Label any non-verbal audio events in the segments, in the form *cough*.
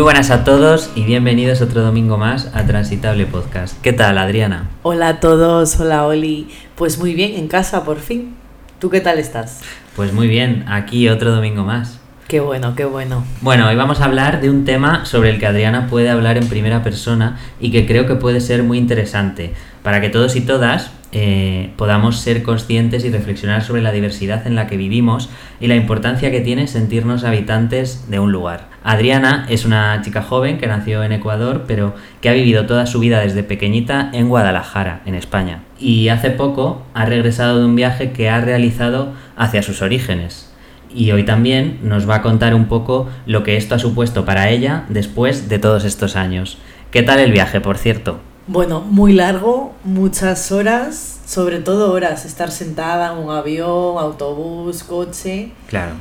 Muy buenas a todos y bienvenidos otro domingo más a Transitable Podcast. ¿Qué tal, Adriana? Hola a todos, hola Oli. Pues muy bien, en casa por fin. ¿Tú qué tal estás? Pues muy bien, aquí otro domingo más. Qué bueno, qué bueno. Bueno, hoy vamos a hablar de un tema sobre el que Adriana puede hablar en primera persona y que creo que puede ser muy interesante para que todos y todas eh, podamos ser conscientes y reflexionar sobre la diversidad en la que vivimos y la importancia que tiene sentirnos habitantes de un lugar. Adriana es una chica joven que nació en Ecuador, pero que ha vivido toda su vida desde pequeñita en Guadalajara, en España. Y hace poco ha regresado de un viaje que ha realizado hacia sus orígenes, y hoy también nos va a contar un poco lo que esto ha supuesto para ella después de todos estos años. ¿Qué tal el viaje, por cierto? Bueno, muy largo, muchas horas, sobre todo horas, estar sentada en un avión, autobús, coche. Claro.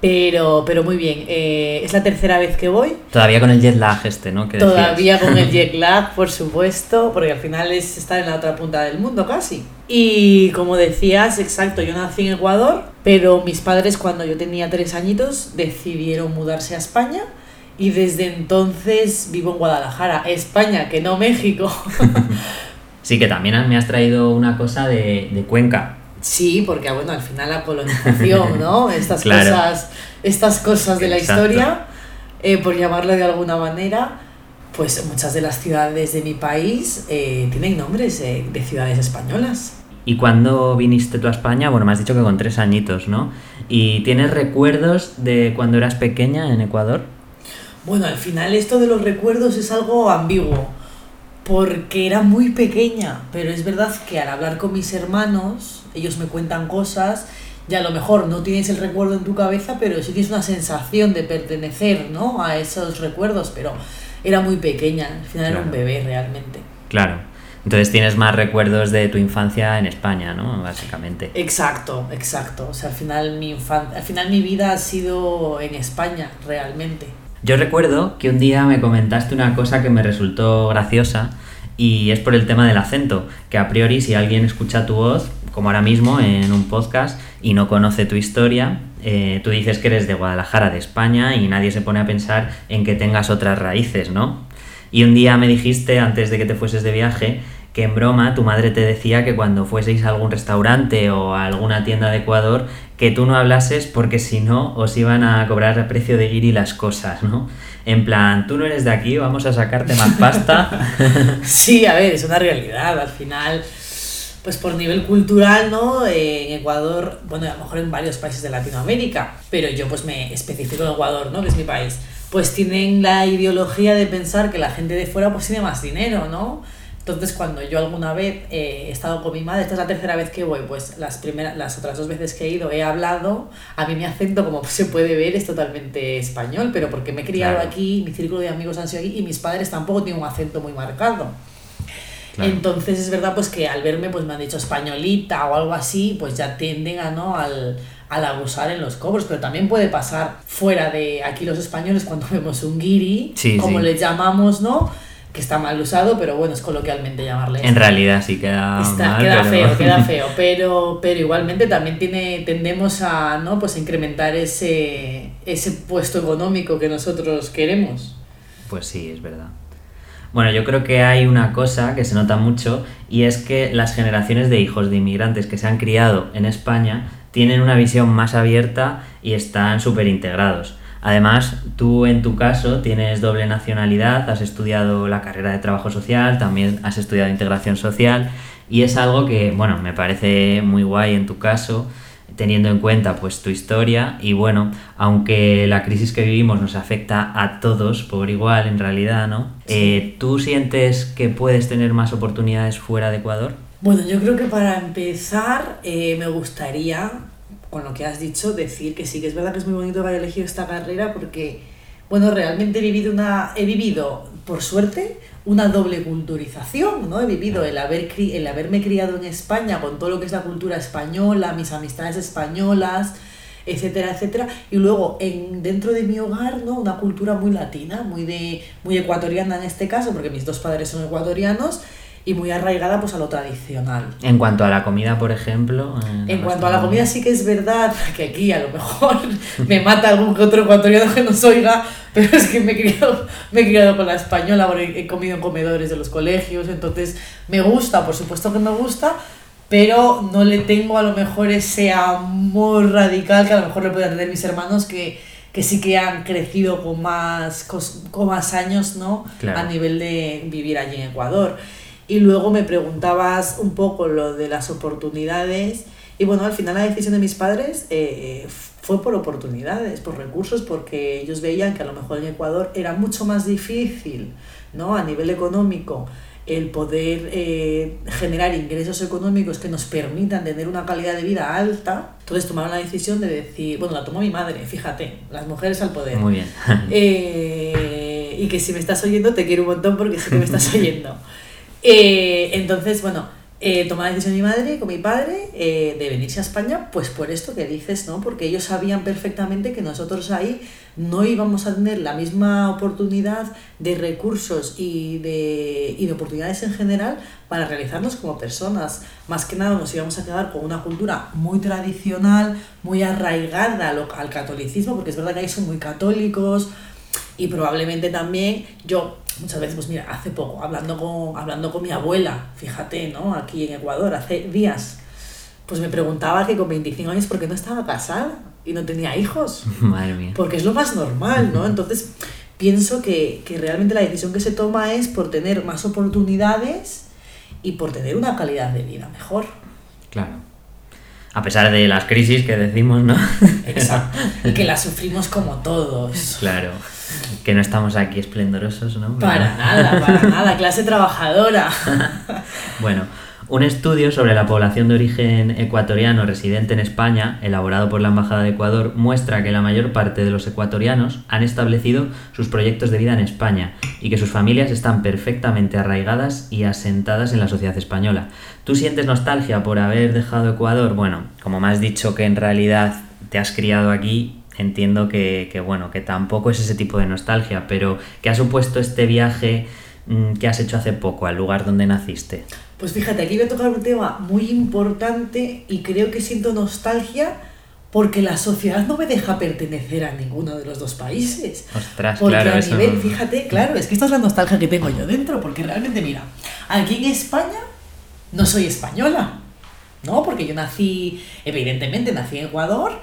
Pero, pero muy bien, eh, es la tercera vez que voy. Todavía con el jet lag este, ¿no? Todavía con el *laughs* jet lag, por supuesto, porque al final es estar en la otra punta del mundo casi. Y como decías, exacto, yo nací en Ecuador, pero mis padres cuando yo tenía tres añitos decidieron mudarse a España y desde entonces vivo en Guadalajara, España, que no México. *laughs* sí, que también me has traído una cosa de, de Cuenca. Sí, porque bueno, al final la colonización, ¿no? *laughs* Estas cosas, estas cosas de la historia, eh, por llamarlo de alguna manera, pues muchas de las ciudades de mi país eh, tienen nombres eh, de ciudades españolas. ¿Y cuando viniste tú a España? Bueno, me has dicho que con tres añitos, ¿no? ¿Y tienes recuerdos de cuando eras pequeña en Ecuador? Bueno, al final esto de los recuerdos es algo ambiguo, porque era muy pequeña, pero es verdad que al hablar con mis hermanos, ellos me cuentan cosas y a lo mejor no tienes el recuerdo en tu cabeza, pero sí tienes una sensación de pertenecer ¿no? a esos recuerdos, pero era muy pequeña, al final era un bebé realmente. Claro. Entonces tienes más recuerdos de tu infancia en España, ¿no? Básicamente. Exacto, exacto. O sea, al final mi al final mi vida ha sido en España, realmente. Yo recuerdo que un día me comentaste una cosa que me resultó graciosa y es por el tema del acento, que a priori si alguien escucha tu voz, como ahora mismo en un podcast, y no conoce tu historia, eh, tú dices que eres de Guadalajara, de España, y nadie se pone a pensar en que tengas otras raíces, ¿no? Y un día me dijiste, antes de que te fueses de viaje, que en broma tu madre te decía que cuando fueseis a algún restaurante o a alguna tienda de Ecuador, que tú no hablases porque si no os iban a cobrar a precio de guiri las cosas, ¿no? En plan, tú no eres de aquí, vamos a sacarte más pasta. *laughs* *laughs* sí, a ver, es una realidad. Al final, pues por nivel cultural, ¿no? Eh, en Ecuador, bueno, a lo mejor en varios países de Latinoamérica, pero yo pues me especifico en Ecuador, ¿no? Que es mi país. Pues tienen la ideología de pensar que la gente de fuera pues tiene más dinero, ¿no? Entonces, cuando yo alguna vez he estado con mi madre, esta es la tercera vez que voy, pues las, primeras, las otras dos veces que he ido he hablado, a mí mi acento, como *laughs* se puede ver, es totalmente español, pero porque me he criado aquí, mi círculo de amigos han sido aquí y mis padres tampoco tienen un acento muy marcado. Entonces es verdad pues que al verme pues me han dicho españolita o algo así, pues ya tienden a no al, al abusar en los cobros, pero también puede pasar fuera de aquí los españoles cuando *laughs* vemos un guiri, como le llamamos, ¿no? Que está mal usado, pero bueno, es coloquialmente llamarle. En realidad sí queda mal, queda feo, queda *laughs* feo, pero, pero igualmente también tiene, tendemos a ¿no? pues incrementar ese, ese puesto económico que nosotros queremos. Pues sí, es verdad. Bueno, yo creo que hay una cosa que se nota mucho y es que las generaciones de hijos de inmigrantes que se han criado en España tienen una visión más abierta y están súper integrados. Además, tú en tu caso tienes doble nacionalidad, has estudiado la carrera de trabajo social, también has estudiado integración social y es algo que, bueno, me parece muy guay en tu caso teniendo en cuenta pues tu historia y bueno, aunque la crisis que vivimos nos afecta a todos por igual en realidad, ¿no? Eh, ¿Tú sientes que puedes tener más oportunidades fuera de Ecuador? Bueno, yo creo que para empezar eh, me gustaría con lo que has dicho, decir que sí, que es verdad que es muy bonito haber elegido esta carrera porque, bueno, realmente he vivido una, he vivido, por suerte, una doble culturización, ¿no? He vivido el, haber, el haberme criado en España con todo lo que es la cultura española, mis amistades españolas, etcétera, etcétera, y luego en, dentro de mi hogar, ¿no? Una cultura muy latina, muy, de, muy ecuatoriana en este caso, porque mis dos padres son ecuatorianos, y muy arraigada pues a lo tradicional. En cuanto a la comida, por ejemplo. En, cuanto a la comida sí que es verdad que aquí a lo mejor *laughs* me mata algún que otro ecuatoriano que nos oiga, pero es que me he criado, me he criado con la española, porque he comido en comedores de los colegios, entonces me gusta, por supuesto que me gusta, pero no le tengo a lo mejor ese amor radical que a lo mejor le pueden tener mis hermanos que, que sí que han crecido con más, con más años, ¿no? A nivel de vivir allí en Ecuador. Y luego me preguntabas un poco lo de las oportunidades. Y bueno, al final la decisión de mis padres eh, fue por oportunidades, por recursos, porque ellos veían que a lo mejor en Ecuador era mucho más difícil, ¿no? A nivel económico, el poder eh, generar ingresos económicos que nos permitan tener una calidad de vida alta. Entonces tomaron la decisión de decir, bueno, la tomó mi madre, fíjate, las mujeres al poder. Muy bien. Eh, y que si me estás oyendo, te quiero un montón porque sé que me estás *laughs* oyendo. Eh, entonces, bueno, eh, tomó la decisión mi madre con mi padre eh, de venirse a España, pues por esto que dices, ¿no? Porque ellos sabían perfectamente que nosotros ahí no íbamos a tener la misma oportunidad de recursos y de, y de oportunidades en general para realizarnos como personas. Más que nada nos íbamos a quedar con una cultura muy tradicional, muy arraigada al catolicismo, porque es verdad que ahí son muy católicos y probablemente también yo muchas veces, pues mira, hace poco, hablando con, hablando con mi abuela, fíjate, ¿no? Aquí en Ecuador, hace días, pues me preguntaba que con 25 años, ¿por qué no estaba casada y no tenía hijos? *laughs* Madre mía. Porque es lo más normal, ¿no? *laughs* Entonces, pienso que, que realmente la decisión que se toma es por tener más oportunidades y por tener una calidad de vida mejor. Claro. A pesar de las crisis que decimos, ¿no? *laughs* Exacto. Y que las sufrimos como todos. Claro que no estamos aquí esplendorosos, ¿no? Para nada, para nada, clase trabajadora. *laughs* bueno, un estudio sobre la población de origen ecuatoriano residente en España, elaborado por la Embajada de Ecuador, muestra que la mayor parte de los ecuatorianos han establecido sus proyectos de vida en España y que sus familias están perfectamente arraigadas y asentadas en la sociedad española. ¿Tú sientes nostalgia por haber dejado Ecuador? Bueno, como me has dicho que en realidad te has criado aquí, entiendo que, bueno, que tampoco es ese tipo de nostalgia, pero ¿qué ha supuesto este viaje mm, que has hecho hace poco al lugar donde naciste? Pues fíjate, aquí voy a tocar un tema muy importante y creo que siento nostalgia porque la sociedad no me deja pertenecer a ninguno de los dos países. Ostras, porque claro, a nivel, fíjate, claro, es que esta es la nostalgia que tengo yo dentro, porque realmente, mira, aquí en España no soy española, ¿no? Porque yo nací, evidentemente, nací en Ecuador,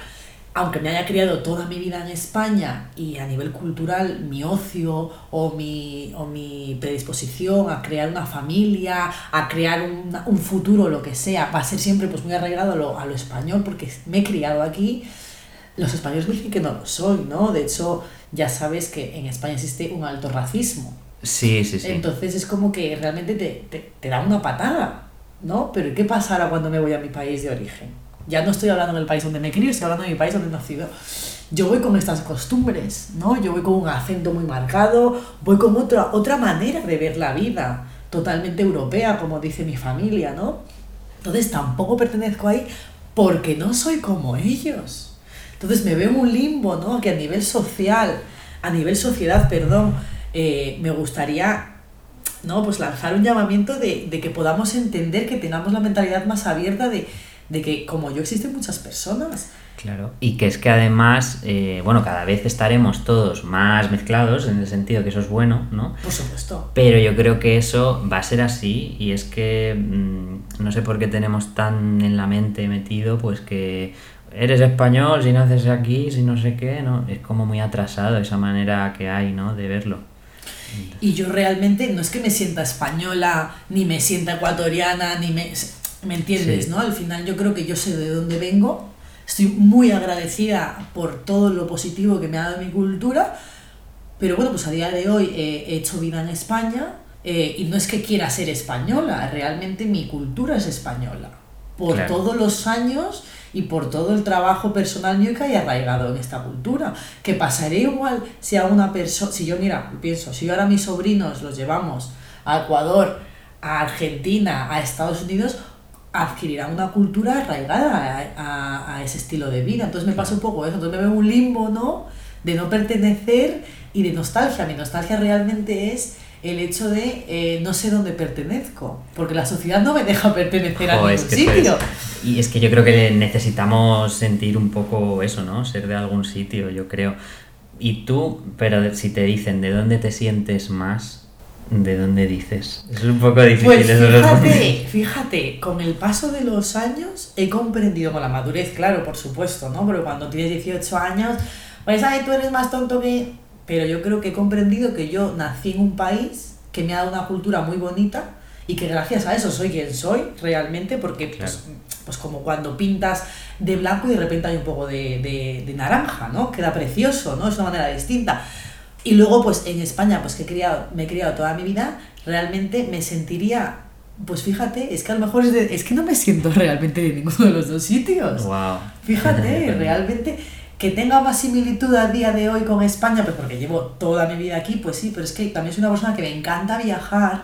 aunque me haya criado toda mi vida en España y a nivel cultural mi ocio o mi, o mi predisposición a crear una familia, a crear un, un futuro, lo que sea, va a ser siempre pues muy arraigado a lo, a lo español porque me he criado aquí, los españoles me dicen que no lo soy, ¿no? De hecho, ya sabes que en España existe un alto racismo. Sí, sí, sí. Entonces es como que realmente te, te, te da una patada, ¿no? Pero ¿qué pasará cuando me voy a mi país de origen? Ya no estoy hablando del país donde me crié, estoy hablando de mi país donde he nacido. Yo voy con estas costumbres, ¿no? Yo voy con un acento muy marcado, voy con otra, otra manera de ver la vida, totalmente europea, como dice mi familia, ¿no? Entonces tampoco pertenezco ahí porque no soy como ellos. Entonces me veo en un limbo, ¿no? Que a nivel social, a nivel sociedad, perdón, eh, me gustaría ¿no? Pues lanzar un llamamiento de, de, que podamos entender, que tengamos la mentalidad más abierta de, de que como yo existen muchas personas. Claro, y que es que además, eh, bueno, cada vez estaremos todos más mezclados, en el sentido que eso es bueno, ¿no? Por supuesto. Pero yo creo que eso va a ser así, y es que mm, no sé por qué tenemos tan en la mente metido, pues que eres español, si naces aquí, si no sé qué, ¿no? Es como muy atrasado esa manera que hay, ¿no? De verlo. Y yo realmente no es que me sienta española, ni me sienta ecuatoriana, ni me ¿Me entiendes? ¿no? Al final yo creo que yo sé de dónde vengo, estoy muy agradecida por todo lo positivo que me ha dado mi cultura, pero bueno, pues a día de hoy he hecho vida en España eh, y no es que quiera ser española, realmente mi cultura es española. Por todos los años y por todo el trabajo personal mío que hay arraigado en esta cultura. Que pasaré igual si a una persona, si yo mira, pienso, si yo ahora mis sobrinos los llevamos a Ecuador, a Argentina, a Estados Unidos, adquirirán una cultura arraigada a, a, ese estilo de vida. Entonces me pasa un poco eso, entonces me veo un limbo, ¿no? De no pertenecer y de nostalgia. Mi nostalgia realmente es el hecho de eh, no sé dónde pertenezco, porque la sociedad no me deja pertenecer a ningún sitio. Y es que yo creo que necesitamos sentir un poco eso, ¿no? Ser de algún sitio, yo creo. Y tú, pero si te dicen de dónde te sientes más, ¿de dónde dices? Es un poco difícil Pues de responder. fíjate, fíjate, con el paso de los años he comprendido con la madurez, claro, por supuesto, ¿no? Pero cuando tienes 18 años, pues ay, tú eres más tonto que... Pero yo creo que he comprendido que yo nací en un país que me ha dado una cultura muy bonita y que gracias a eso soy quien soy realmente, porque pues, pues como cuando pintas de blanco y de repente hay un poco de, de, de naranja, ¿no? Queda precioso, ¿no? Es una manera distinta. Y luego, pues en España, pues que he criado, me he criado toda mi vida, realmente me sentiría, pues fíjate, es que a lo mejor es, de- es que no me siento *laughs* realmente de ninguno de los dos sitios. Wow. Fíjate, *laughs* realmente que tenga más similitud a día de hoy con España, pues porque llevo toda mi vida aquí, pues sí, pero es que también soy una persona que me encanta viajar,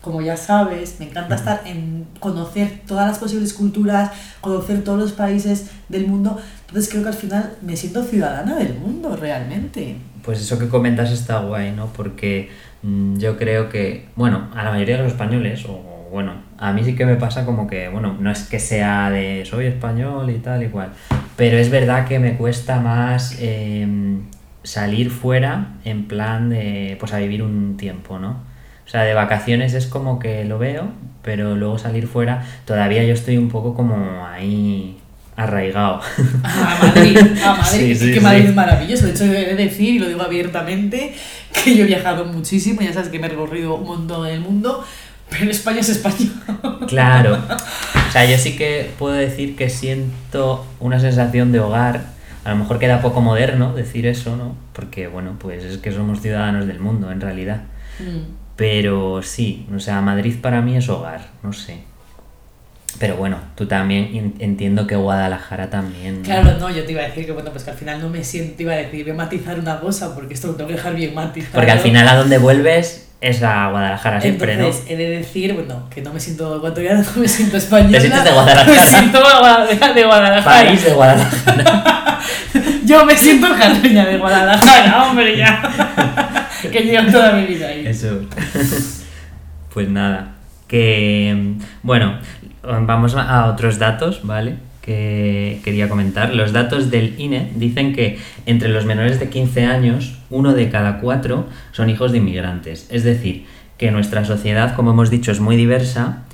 como ya sabes, me encanta estar en conocer todas las posibles culturas, conocer todos los países del mundo, entonces creo que al final me siento ciudadana del mundo realmente. Pues eso que comentas está guay, ¿no? Porque mm, yo creo que, bueno, a la mayoría de los españoles, o bueno, a mí sí que me pasa como que, bueno, no es que sea de soy español y tal y cual, pero es verdad que me cuesta más em, salir fuera en plan de, pues a vivir un tiempo, ¿no? O sea, de vacaciones es como que lo veo, pero luego salir fuera, todavía yo estoy un poco como ahí arraigado. A Madrid, a *laughs* Madrid, Sí, que Madrid sí. es maravilloso. De hecho, he de decir, y lo digo abiertamente, que yo he viajado muchísimo, ya sabes que me he recorrido un montón en el mundo, pero España es España. Claro. *laughs* O sea, yo sí que puedo decir que siento una sensación de hogar. A lo mejor queda poco moderno decir eso, ¿no? Porque, bueno, pues es que somos ciudadanos del mundo, en realidad. Mm. Pero sí, o sea, Madrid para mí es hogar, no sé. Pero bueno, tú también en- entiendo que Guadalajara también. ¿no? Claro, no, yo te iba a decir que bueno, pues que al final no me siento, iba a decir, voy a matizar una cosa, porque esto lo tengo que dejar bien matizado. Porque al final a donde vuelves es a Guadalajara siempre, Entonces, he de decir, bueno, que no me siento ecuatoriana, *laughs* no me siento española. Te sientes de Guadalajara. *laughs* Me siento de ¿no? Guadalajara. *laughs* País de Guadalajara. Yo me siento carreña de Guadalajara, hombre, ya. que llevo toda mi vida ahí. Eso. Pues nada. Que. Bueno, vamos a otros datos, ¿vale? Que quería comentar. Los datos del INE dicen que entre los menores de 15 años, uno de cada cuatro son hijos de inmigrantes. Es decir, que nuestra sociedad, como hemos dicho, es muy diversa.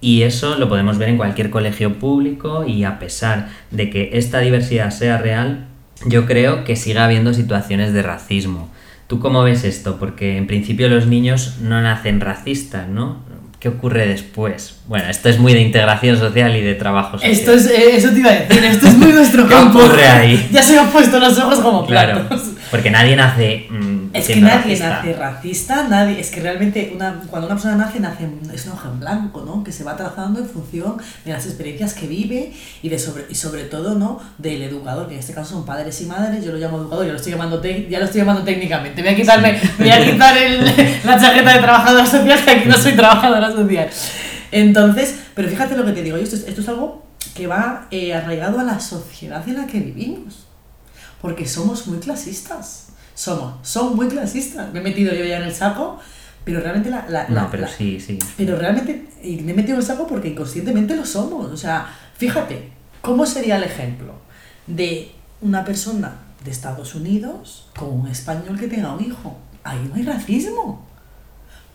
Y eso lo podemos ver en cualquier colegio público y a pesar de que esta diversidad sea real, yo creo que sigue habiendo situaciones de racismo. ¿Tú cómo ves esto? Porque en principio los niños no nacen racistas, ¿no? ¿Qué ocurre después? Bueno, esto es muy de integración social y de trabajo social. Esto es, eh, eso te iba a decir, esto es muy *laughs* nuestro ¿Qué campo. ocurre ahí? Ya se me han puesto los ojos como Claro, platos. porque nadie nace mm, Es que nadie racista. nace racista, nadie. Es que realmente una, cuando una persona nace, nace es un hoja en blanco, ¿no? Que se va trazando en función de las experiencias que vive y de sobre, y sobre todo, ¿no? Del educador, que en este caso son padres y madres. Yo lo llamo educador, yo lo estoy llamando tec- ya lo estoy llamando técnicamente. Voy a quitarme, voy a quitar el- la chaqueta de trabajadora social, que aquí no soy trabajadora social. Entonces, pero fíjate lo que te digo, esto, es- esto es algo que va eh, arraigado a la sociedad en la que vivimos. Porque somos muy clasistas. Somos, son muy clasistas. Me he metido yo ya en el saco, pero realmente la. la- No, la- pero la- sí, sí. Pero realmente y me he metido en el saco porque inconscientemente lo somos. O sea, fíjate, ¿cómo sería el ejemplo de una persona de Estados Unidos con un español que tenga un hijo? Ahí no hay racismo.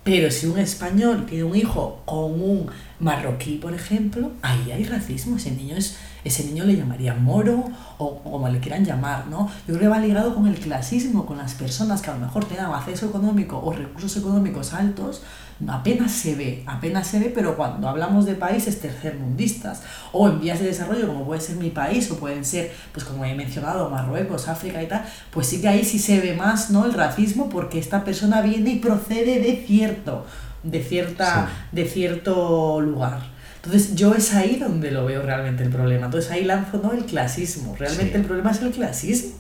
Pero si un español tiene un hijo con un marroquí, por ejemplo, ahí hay racismo. Ese niño, es, ese niño le llamarían moro o, o como le quieran llamar, ¿no? Yo creo que va ligado con el clasismo, con las personas que a lo mejor tengan acceso económico o recursos económicos altos, apenas se ve, apenas se ve, pero cuando hablamos de países tercermundistas o en vías de desarrollo, como puede ser mi país o pueden ser, pues como he mencionado, Marruecos, África y tal, pues sí que ahí sí se ve más, ¿no? El racismo porque esta persona viene y procede de cierto, de cierta, de cierto lugar. Entonces yo es ahí donde lo veo realmente el problema. Entonces ahí lanzo ¿no? el clasismo. Realmente Sí. el problema es el clasismo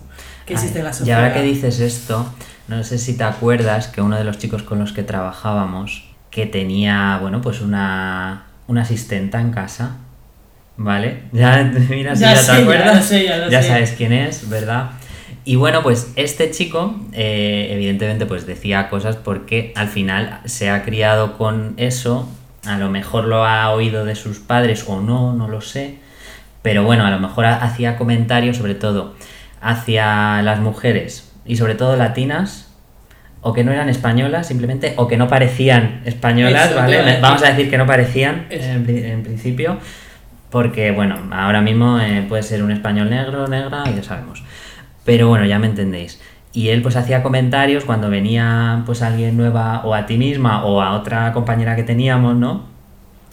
que existe en la Y sociedad. ahora que dices esto, no sé si te acuerdas que uno de los chicos con los que trabajábamos, que tenía, bueno, pues una, una asistenta en casa, ¿vale? *laughs* Ya, mira, si Ya ya, sé, te ya acuerdas. lo sé, ya lo sé. sabes quién es, ¿verdad? Y bueno, pues este chico, eh, evidentemente, pues decía cosas porque al final se ha criado con eso, a lo mejor lo ha oído de sus padres o no, no lo sé, pero bueno, a lo mejor ha- hacía comentarios sobre todo hacia las mujeres y sobre todo latinas, o que no eran españolas simplemente, o que no parecían españolas, Eso, ¿vale? Vamos a decir que no parecían en, pri- en principio, porque bueno, ahora mismo eh, puede ser un español negro, negra, y ya sabemos. Pero bueno, ya me entendéis. Y él pues hacía comentarios cuando venía pues alguien nueva o a ti misma o a otra compañera que teníamos, ¿no?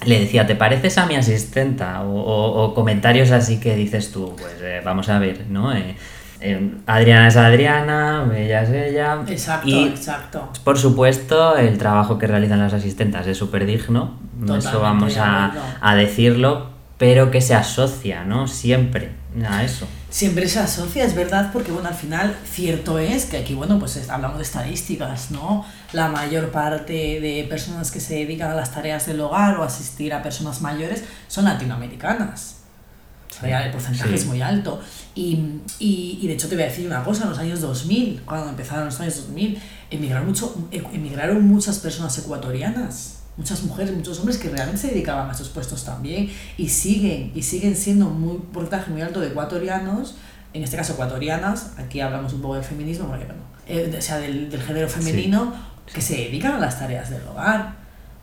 Le decía, ¿te pareces a mi asistenta? O, o- o comentarios así que dices tú, pues eh, vamos a ver, ¿no? Eh, eh, Adriana es Adriana, ella es ella. Exacto, Y exacto. por supuesto, el trabajo que realizan las asistentas es súper digno, Totalmente eso vamos a, a decirlo, pero que se asocia, ¿no? Siempre a eso. Siempre se asocia, es verdad, porque bueno, al final cierto es que aquí, bueno, pues es- hablamos de estadísticas, ¿no? La mayor parte de personas que se dedican a las tareas del hogar o asistir a personas mayores son latinoamericanas. O sea, el porcentaje Sí. es muy alto. Y, y, y de hecho te voy a decir una cosa, en los años 2000, cuando empezaron los años 2000, emigraron, mucho, emigraron muchas personas ecuatorianas, muchas mujeres, muchos hombres que realmente se dedicaban a esos puestos también y siguen, y siguen siendo muy porcentaje muy alto de ecuatorianos, en este caso ecuatorianas, aquí hablamos un poco del feminismo, porque, bueno, eh, o sea, del, del género femenino, que se dedican a las tareas del hogar.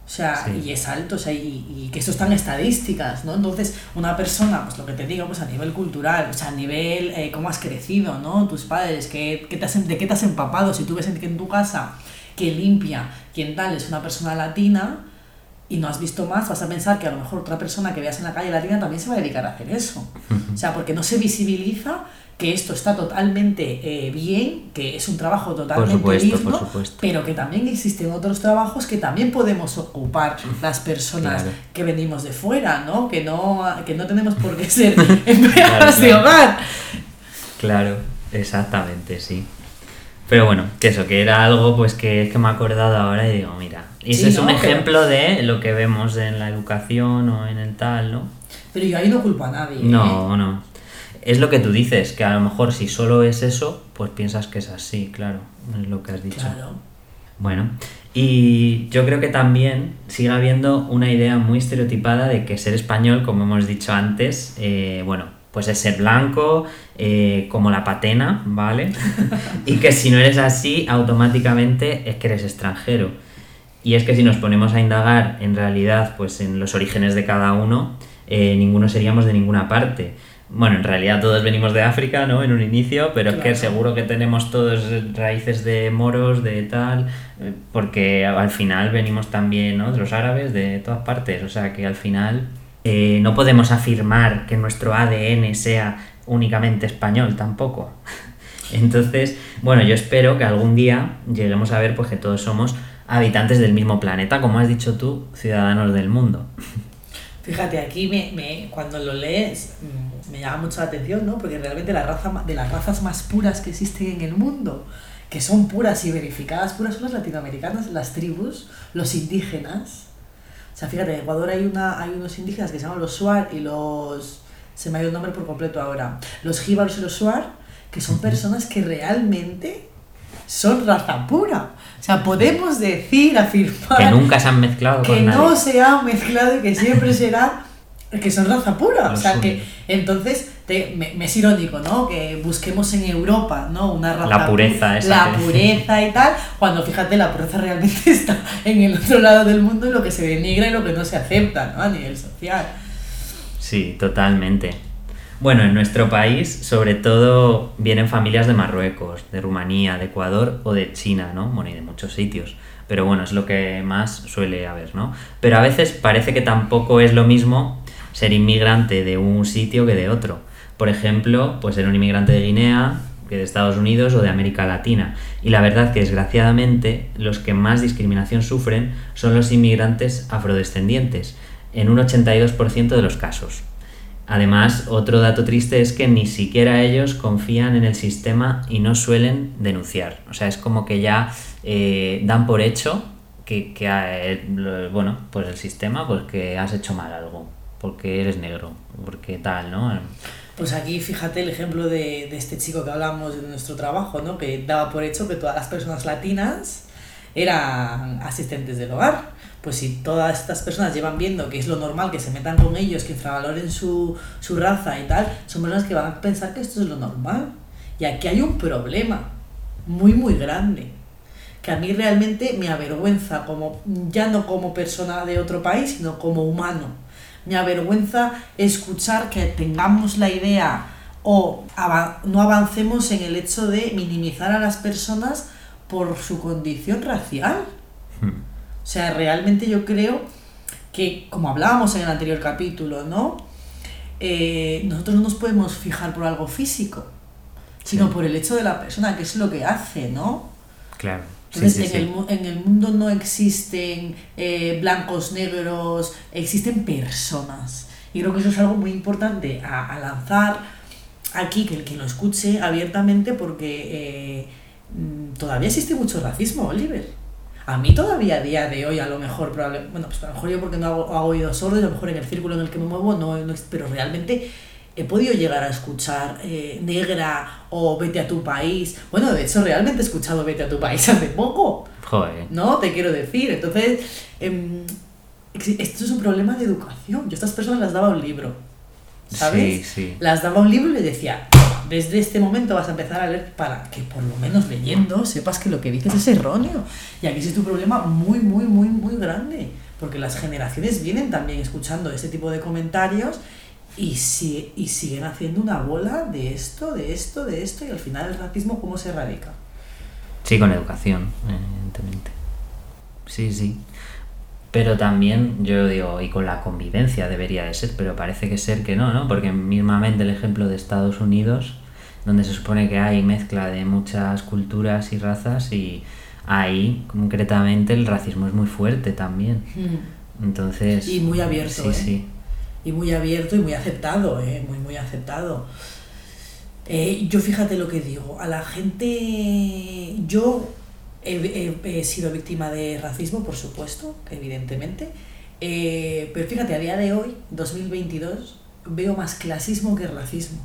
O sea, Sí. y es alto, o sea, y, y que esto está en estadísticas, ¿no? Entonces, una persona, pues lo que te digo, pues a nivel cultural, o sea, a nivel eh, cómo has crecido, ¿no? Tus padres, ¿qué, qué te has, ¿de qué te has empapado? Si tú ves en, que en tu casa que limpia, quien tal es una persona latina y no has visto más, vas a pensar que a lo mejor otra persona que veas en la calle latina también se va a dedicar a hacer eso. O sea, porque no se visibiliza que esto está totalmente eh, bien, que es un trabajo totalmente supuesto, por supuesto. pero que también existen otros trabajos que también podemos ocupar las personas Claro. que venimos de fuera, ¿no? Que no, que no tenemos por qué ser *laughs* empleadas Claro, de hogar. Claro, exactamente, sí. Pero bueno, que eso, que era algo pues que es que me he acordado ahora y digo, mira, y ese Sí, es ¿no? un Pero- ejemplo de lo que vemos en la educación o en el tal, ¿no? Pero yo ahí no culpo a nadie. ¿eh? No, no. Es lo que tú dices, que a lo mejor si solo es eso, pues piensas que es así, claro, es lo que has dicho. Claro. Bueno, y yo creo que también sigue habiendo una idea muy estereotipada de que ser español, como hemos dicho antes, eh, bueno, pues es ser blanco, eh, como la patena, ¿vale? *laughs* y que si no eres así, automáticamente es que eres extranjero. Y es que si nos ponemos a indagar en realidad, pues en los orígenes de cada uno, eh, ninguno seríamos de ninguna parte. Bueno, en realidad todos venimos de África, ¿no? En un inicio, pero es que Claro. seguro que tenemos todos raíces de moros, de tal, eh, porque al final venimos también, ¿no? De los árabes, de todas partes. O sea que al final eh, no podemos afirmar que nuestro ADN sea únicamente español tampoco. *laughs* Entonces, bueno, yo espero que algún día lleguemos a ver pues que todos somos habitantes del mismo planeta, como has dicho tú, ciudadanos del mundo. *laughs* Fíjate, aquí me, cuando lo lees mm, me llama mucho la atención, ¿no? Porque realmente la raza, de las razas más puras que existen en el mundo, que son puras y verificadas puras, son las latinoamericanas, las tribus, los indígenas. O sea, fíjate, en Ecuador hay, una, hay unos indígenas que se llaman los Shuar y los... Se me ha ido el nombre por completo ahora. Los jíbaros y los Shuar, que son personas que realmente son raza pura. O sea, podemos decir, afirmar Que nunca se han mezclado que con nadie. no se ha mezclado y que siempre *laughs* será que son raza pura. o sea, que entonces te- me, me es irónico, ¿no? Que busquemos en Europa, ¿no? Una raza La pureza pu- esa La pureza y tal, cuando fíjate, la pureza realmente *laughs* está en el otro lado del mundo y lo que se denigra y lo que no se acepta, ¿no? A nivel social. Sí, totalmente. Bueno, en nuestro país, sobre todo, vienen familias de Marruecos, de Rumanía, de Ecuador o de China, ¿no? Bueno, y de muchos sitios. Pero bueno, es lo que más suele haber, ¿no? Pero a veces parece que tampoco es lo mismo ser inmigrante de un sitio que de otro. Por ejemplo, pues ser un inmigrante de Guinea, que de Estados Unidos o de América Latina. Y la verdad que desgraciadamente los que más discriminación sufren son los inmigrantes afrodescendientes, en un 82% de los casos. Además, otro dato triste es que ni siquiera ellos confían en el sistema y no suelen denunciar. O sea, es como que ya eh, dan por hecho que, que, eh, bueno, pues el sistema, pues que has hecho mal algo, porque eres negro, porque tal, ¿no? Pues aquí fíjate el ejemplo de, de este chico que hablamos de nuestro trabajo, ¿no? Que daba por hecho que todas las personas latinas eran asistentes del hogar. Pues si todas estas personas llevan viendo que es lo normal que se metan con ellos, que infravaloren su, su raza y tal, son personas que van a pensar que esto es lo normal. Y aquí hay un problema. muy, muy grande. Que a mí realmente me avergüenza, como, ya no como persona de otro país, sino como humano. Me avergüenza escuchar que tengamos la idea o no avancemos en el hecho de minimizar a las personas por su condición racial. Hmm. O sea, realmente yo creo que, como hablábamos en el anterior capítulo, ¿no? Eh, nosotros no nos podemos fijar por algo físico, sino por el hecho de la persona, que es lo que hace, ¿no? Claro. Entonces, en, El, en, El, mundo no existen eh, blancos, negros, existen personas. Y creo que eso es algo muy importante a, lanzar aquí, que el que lo escuche abiertamente, porque eh, mm, todavía existe mucho racismo, Oliver. A mí todavía a día de hoy, a lo mejor, probablemente, bueno, pues a lo mejor yo porque no hago, hago oídos sordos, a lo mejor en el círculo en el que me muevo, no, no pero realmente he podido llegar a escuchar eh, Negra o Vete a tu país. Bueno, de hecho, realmente he escuchado Vete a tu país *laughs* hace poco. Joder. ¿No? Te quiero decir. Entonces, em, esto es un problema de educación. Yo a estas personas las daba un libro. ¿Sabes? Sí, sí. Las daba un libro y les decía, desde este momento vas a empezar a leer para que por lo menos leyendo sepas que lo que dices es erróneo. Y aquí es un problema muy, muy, muy, muy grande. Porque las generaciones vienen también escuchando ese tipo de comentarios y, si, y siguen haciendo una bola de esto, de esto, de esto, y al final el racismo, ¿cómo se erradica? Sí, con educación, evidentemente. Sí, sí. Pero también, yo digo, y con la convivencia debería de ser, pero parece que ser que no, ¿no? Porque mismamente el ejemplo de Estados Unidos, donde se supone que hay mezcla de muchas culturas y razas, y ahí concretamente el racismo es muy fuerte también. Hmm. Entonces... Y muy abierto. Sí, ¿eh? sí y muy abierto y muy aceptado, ¿eh? muy, muy aceptado. Eh, yo fíjate lo que digo, a la gente, yo he, sido víctima de racismo, por supuesto, evidentemente, eh, pero fíjate, a día de hoy, 2022, veo más clasismo que racismo.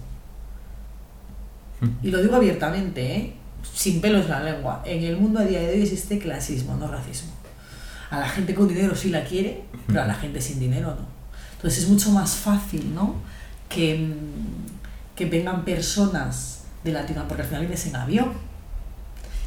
Y lo digo abiertamente, ¿eh? sin pelos en la lengua. En el mundo a día de hoy existe clasismo, no racismo. A la gente con dinero sí la quiere, pero a la gente sin dinero no. Entonces es mucho más fácil, ¿no? Que, mm, que vengan personas de Latinoamérica, porque al final vienes en avión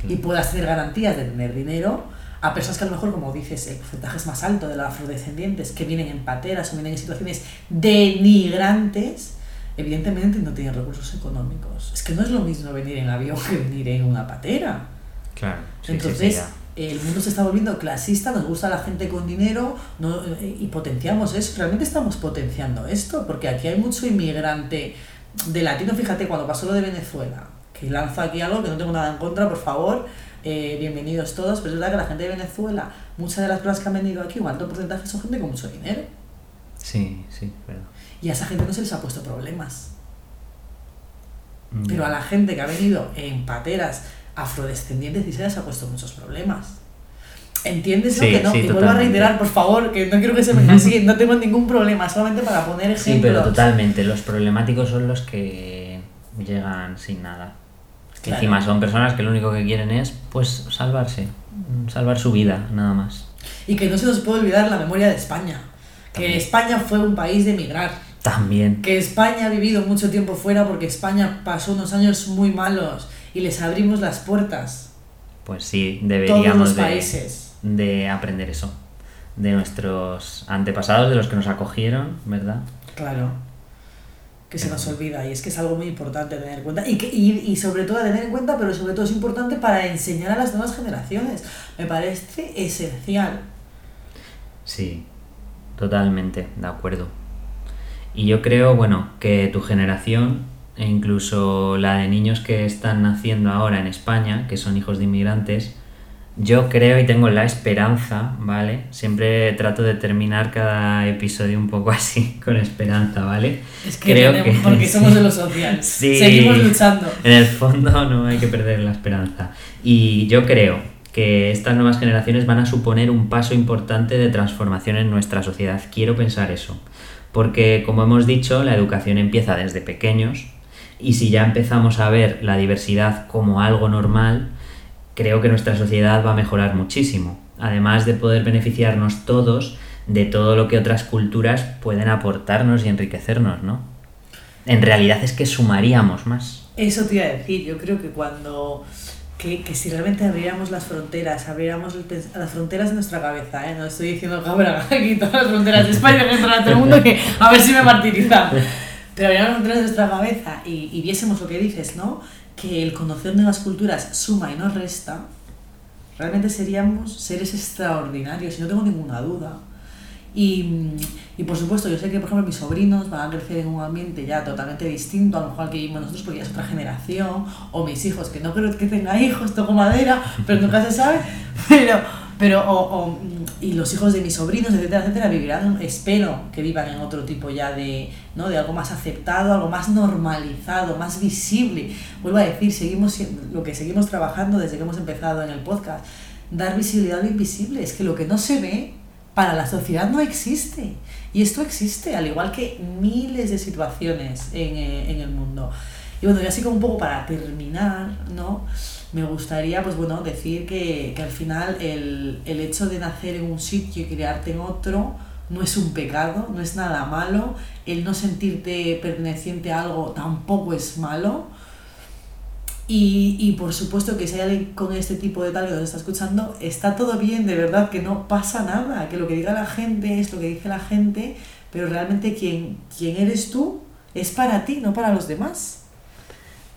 y puedas tener garantías de tener dinero a personas que a lo mejor, como dices, el porcentaje es más alto de los afrodescendientes, que vienen en pateras o vienen en situaciones denigrantes, evidentemente no tienen recursos económicos. Es que no es lo mismo venir en avión *laughs* que venir en una patera. Claro. Entonces, el mundo se está volviendo clasista, nos gusta la gente con dinero no, eh, y potenciamos eso. Realmente estamos potenciando esto, porque aquí hay mucho inmigrante de latino. Fíjate, cuando pasó lo de Venezuela, que lanzo aquí algo que no tengo nada en contra, por favor, eh, bienvenidos todos, pero es verdad que la gente de Venezuela, muchas de las personas que han venido aquí, un alto porcentaje son gente con mucho dinero. Sí, sí, verdad. Y a esa gente no se les ha puesto problemas. Mm. Pero a la gente que ha venido en pateras afrodescendientes y se les ha puesto muchos problemas. ¿Entiendes lo que no? y vuelvo a reiterar, por favor, que no quiero que se me sí, no tengo ningún problema, solamente para poner ejemplos. Sí, pero totalmente, los problemáticos son los que llegan sin nada. que encima son personas que lo único que quieren es, pues, salvarse, salvar su vida, nada más. Y que no se nos puede olvidar la memoria de España, que España fue un país de emigrar. También. Que España ha vivido mucho tiempo fuera porque España pasó unos años muy malos y les abrimos las puertas. Pues sí, deberíamos De, aprender eso, de nuestros antepasados, de los que nos acogieron, ¿verdad? Claro, que se nos olvida y es que es algo muy importante tener en cuenta y, que, y, sobre todo tener en cuenta, pero sobre todo es importante para enseñar a las nuevas generaciones. Me parece esencial. Sí, totalmente, de acuerdo. Y yo creo, bueno, que tu generación e incluso la de niños que están naciendo ahora en España, que son hijos de inmigrantes, yo creo y tengo la esperanza, ¿vale? Siempre trato de terminar cada episodio un poco *laughs* así, con esperanza, ¿vale? Es que, creo que porque *laughs* somos de los sociales. Seguimos luchando. En el fondo no hay que perder la esperanza. Y yo creo que estas nuevas generaciones van a suponer un paso importante de transformación en nuestra sociedad. Quiero pensar eso. Porque, como hemos dicho, la educación empieza desde pequeños, y si ya empezamos a ver la diversidad como algo normal, creo que nuestra sociedad va a mejorar muchísimo. Además de poder beneficiarnos todos de todo lo que otras culturas pueden aportarnos y enriquecernos, ¿no? En realidad es que sumaríamos más. Eso te iba a decir, yo creo que cuando que, que si realmente abriéramos las fronteras, abriéramos las fronteras de nuestra cabeza, ¿eh? no estoy diciendo cabra aquí todas las fronteras de España que a todo el mundo, que a ver si me martirizan. Pero fronteras de nuestra cabeza y, y viésemos lo que dices, ¿no? Que el conocer nuevas culturas suma y no resta, realmente seríamos seres extraordinarios, y no tengo ninguna duda. Y, y por supuesto, yo sé que, por ejemplo, mis sobrinos van a crecer en un ambiente ya totalmente distinto, a lo mejor que vivimos nosotros, porque ya es otra generación, o mis hijos, que no creo que tenga hijos, toco madera, pero nunca se sabe, *laughs* pero, pero o, o, y los hijos de mis sobrinos, etcétera, etcétera, vivirán, espero que vivan en otro tipo ya de, ¿no? de algo más aceptado, algo más normalizado, más visible. Vuelvo a decir, seguimos lo que seguimos trabajando desde que hemos empezado en el podcast, dar visibilidad a lo invisible, es que lo que no se ve para la sociedad no existe. Y esto existe, al igual que miles de situaciones en, eh, en el mundo. Y bueno, y así como un poco para terminar, ¿no? Me gustaría, pues bueno, decir que, que al final el, el hecho de nacer en un sitio y criarte en otro no es un pecado, no es nada malo. El no sentirte perteneciente a algo tampoco es malo. Y, y por supuesto que si hay alguien con este tipo de tal que nos está escuchando, está todo bien, de verdad, que no pasa nada, que lo que diga la gente es lo que dice la gente, pero realmente quien, quien eres tú es para ti, no para los demás.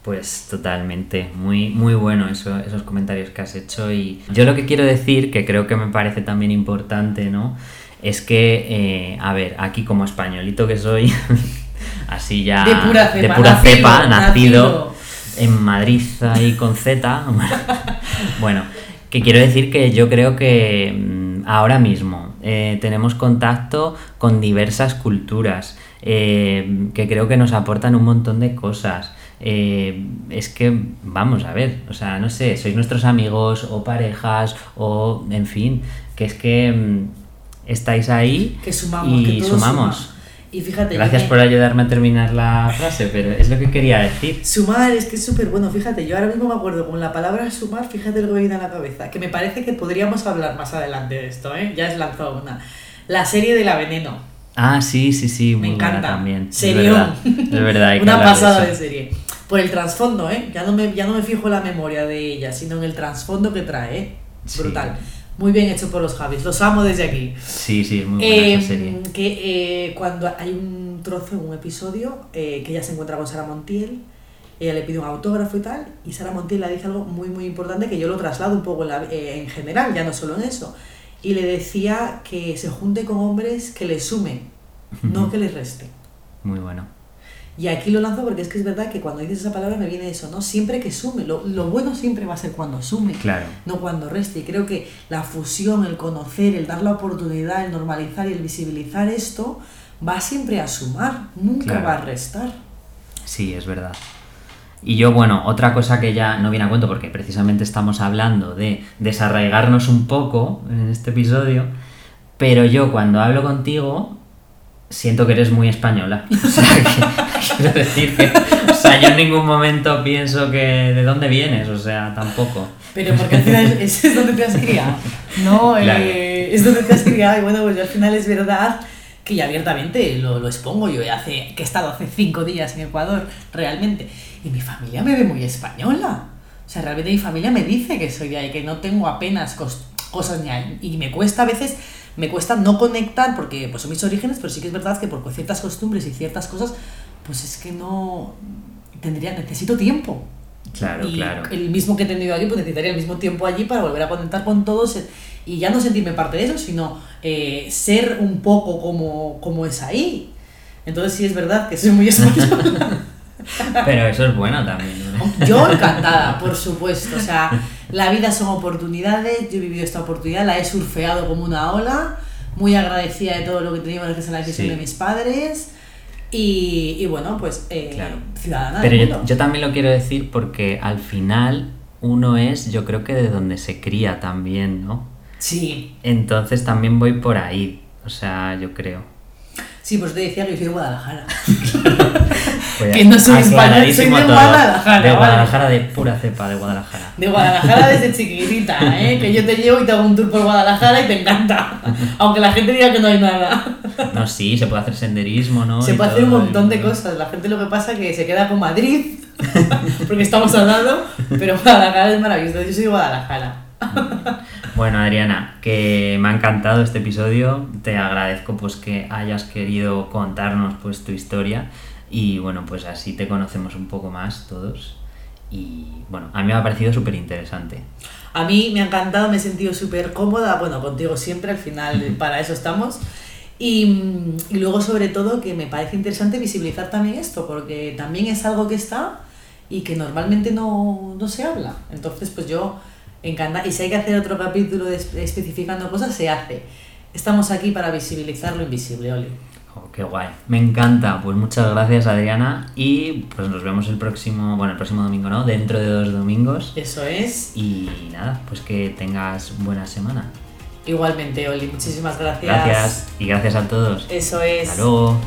Pues totalmente, muy, muy bueno eso, esos comentarios que has hecho y yo lo que quiero decir, que creo que me parece también importante, ¿no? Es que, eh, a ver, aquí como españolito que soy, *laughs* así ya De pura cepa, de pura nacido, cepa, nacido, nacido. en Madrid ahí con Z, *laughs* bueno, que quiero decir que yo creo que mm, ahora mismo eh, tenemos contacto con diversas culturas eh, que creo que nos aportan un montón de cosas. Eh, es que, vamos a ver, o sea, no sé, sois nuestros amigos o parejas o, en fin, que es que mm, estáis ahí Que sumamos, que y todo sumamos. suma. Y fíjate, Gracias yo por que- ayudarme a terminar la frase, pero es lo que quería decir. Sumar es que es súper bueno, fíjate, yo ahora mismo me acuerdo con la palabra sumar, fíjate lo que me viene a la cabeza, que me parece que podríamos hablar más adelante de esto, ¿eh? Ya has lanzado una. La serie de la veneno. Ah, sí, sí, sí, muy Me buena encanta. también. Es Serión. verdad, es verdad. hay *laughs* que Una de pasada eso. de, serie. Por el trasfondo, ¿eh? Ya no, me, ya no me fijo en la memoria de ella, sino en el trasfondo que trae, ¿eh? Sí. Muy bien hecho por los Javis, los amo desde aquí. Sí, sí, muy buena Eh, esa serie. que eh, cuando hay un trozo en un episodio eh, que ella se encuentra con Sara Montiel, ella le pide un autógrafo y tal, y Sara Montiel le dice algo muy muy importante que yo lo traslado un poco en, la- eh, en general, ya no solo en eso. Y le decía que se junte con hombres que le sumen, no *laughs* que le resten. Muy bueno. Y aquí lo lanzo porque es que es verdad que cuando dices esa palabra me viene eso, ¿no? Siempre que sume. Lo, lo bueno siempre va a ser cuando sume, Claro. no cuando reste. Y creo que la fusión, el conocer, el dar la oportunidad, el normalizar y el visibilizar esto va siempre a sumar, nunca Claro. va a restar. Sí, es verdad. Y yo, bueno, otra cosa que ya no viene a cuento, porque precisamente estamos hablando de desarraigarnos un poco en este episodio, pero yo cuando hablo contigo siento que eres muy española. *laughs* O sea, que, quiero *laughs* decir que, o sea, yo en ningún momento pienso que de dónde vienes, o sea, tampoco. Pero porque al final es, es donde te has criado, ¿no? *laughs* Claro. Eh, es donde te has criado y bueno, pues yo al final es verdad que ya abiertamente lo, lo expongo. Yo hace, que he estado hace cinco días en Ecuador, realmente, y mi familia me ve muy española. O sea, realmente mi familia me dice que soy de ahí, que no tengo apenas cos- cosas ni ahí. Y me cuesta a veces, me cuesta no conectar porque pues son mis orígenes, pero sí que es verdad que por ciertas costumbres y ciertas cosas, pues es que no tendría, necesito tiempo. Claro, y claro. el mismo que he tenido aquí, pues necesitaría el mismo tiempo allí para volver a conectar con todos y ya no sentirme parte de eso, sino eh, ser un poco como, como es ahí. Entonces sí es verdad que soy muy española. *laughs* Pero eso es bueno también. ¿no? *laughs* Yo encantada, por supuesto. O sea, la vida son oportunidades, yo he vivido esta oportunidad, la he surfeado como una ola, muy agradecida de todo lo que teníamos gracias a la decisión Sí. de mis padres. Y, y bueno, pues eh, Claro. ciudadana Pero del yo, mundo. yo también lo quiero decir porque al final uno es, yo creo que de donde se cría también, ¿no? Sí, Entonces también voy por ahí, o sea, yo creo. sí, pues te decía que yo soy de Guadalajara. *laughs* Pues Que no soy español, aclaradísimo soy de. Guadalajara, De vale. Guadalajara, de pura cepa, de Guadalajara. De Guadalajara desde chiquitita, ¿eh? Que yo te llevo y te hago un tour por Guadalajara y te encanta. *laughs* Aunque la gente diga que no hay nada. No, sí, se puede hacer senderismo, ¿no? Se Y puede hacer un montón de cosas. La gente lo que pasa es que se queda con Madrid *laughs* porque estamos hablando, pero Guadalajara es maravilloso. Yo soy de Guadalajara. Bueno, Adriana, que me ha encantado este episodio. Te agradezco pues que hayas querido contarnos pues tu historia y bueno, pues así te conocemos un poco más todos. Y bueno, a mí me ha parecido súper interesante. A mí me ha encantado, me he sentido súper cómoda, bueno, contigo siempre, al final para eso estamos. Y, y, luego sobre todo que me parece interesante visibilizar también esto, porque también es algo que está y que normalmente no, no se habla. Entonces, pues yo encanta. Y si hay que hacer otro capítulo de, especificando cosas, se hace. Estamos aquí para visibilizar lo invisible, Oli. Oh, qué guay. Me encanta. Pues muchas gracias, Adriana. Y pues nos vemos el próximo, bueno, el próximo domingo, ¿no? Dentro de dos domingos. Eso es. Y nada, pues que tengas buena semana. Igualmente, Oli. Muchísimas gracias. Gracias. Y gracias a todos. Eso es. Hasta luego.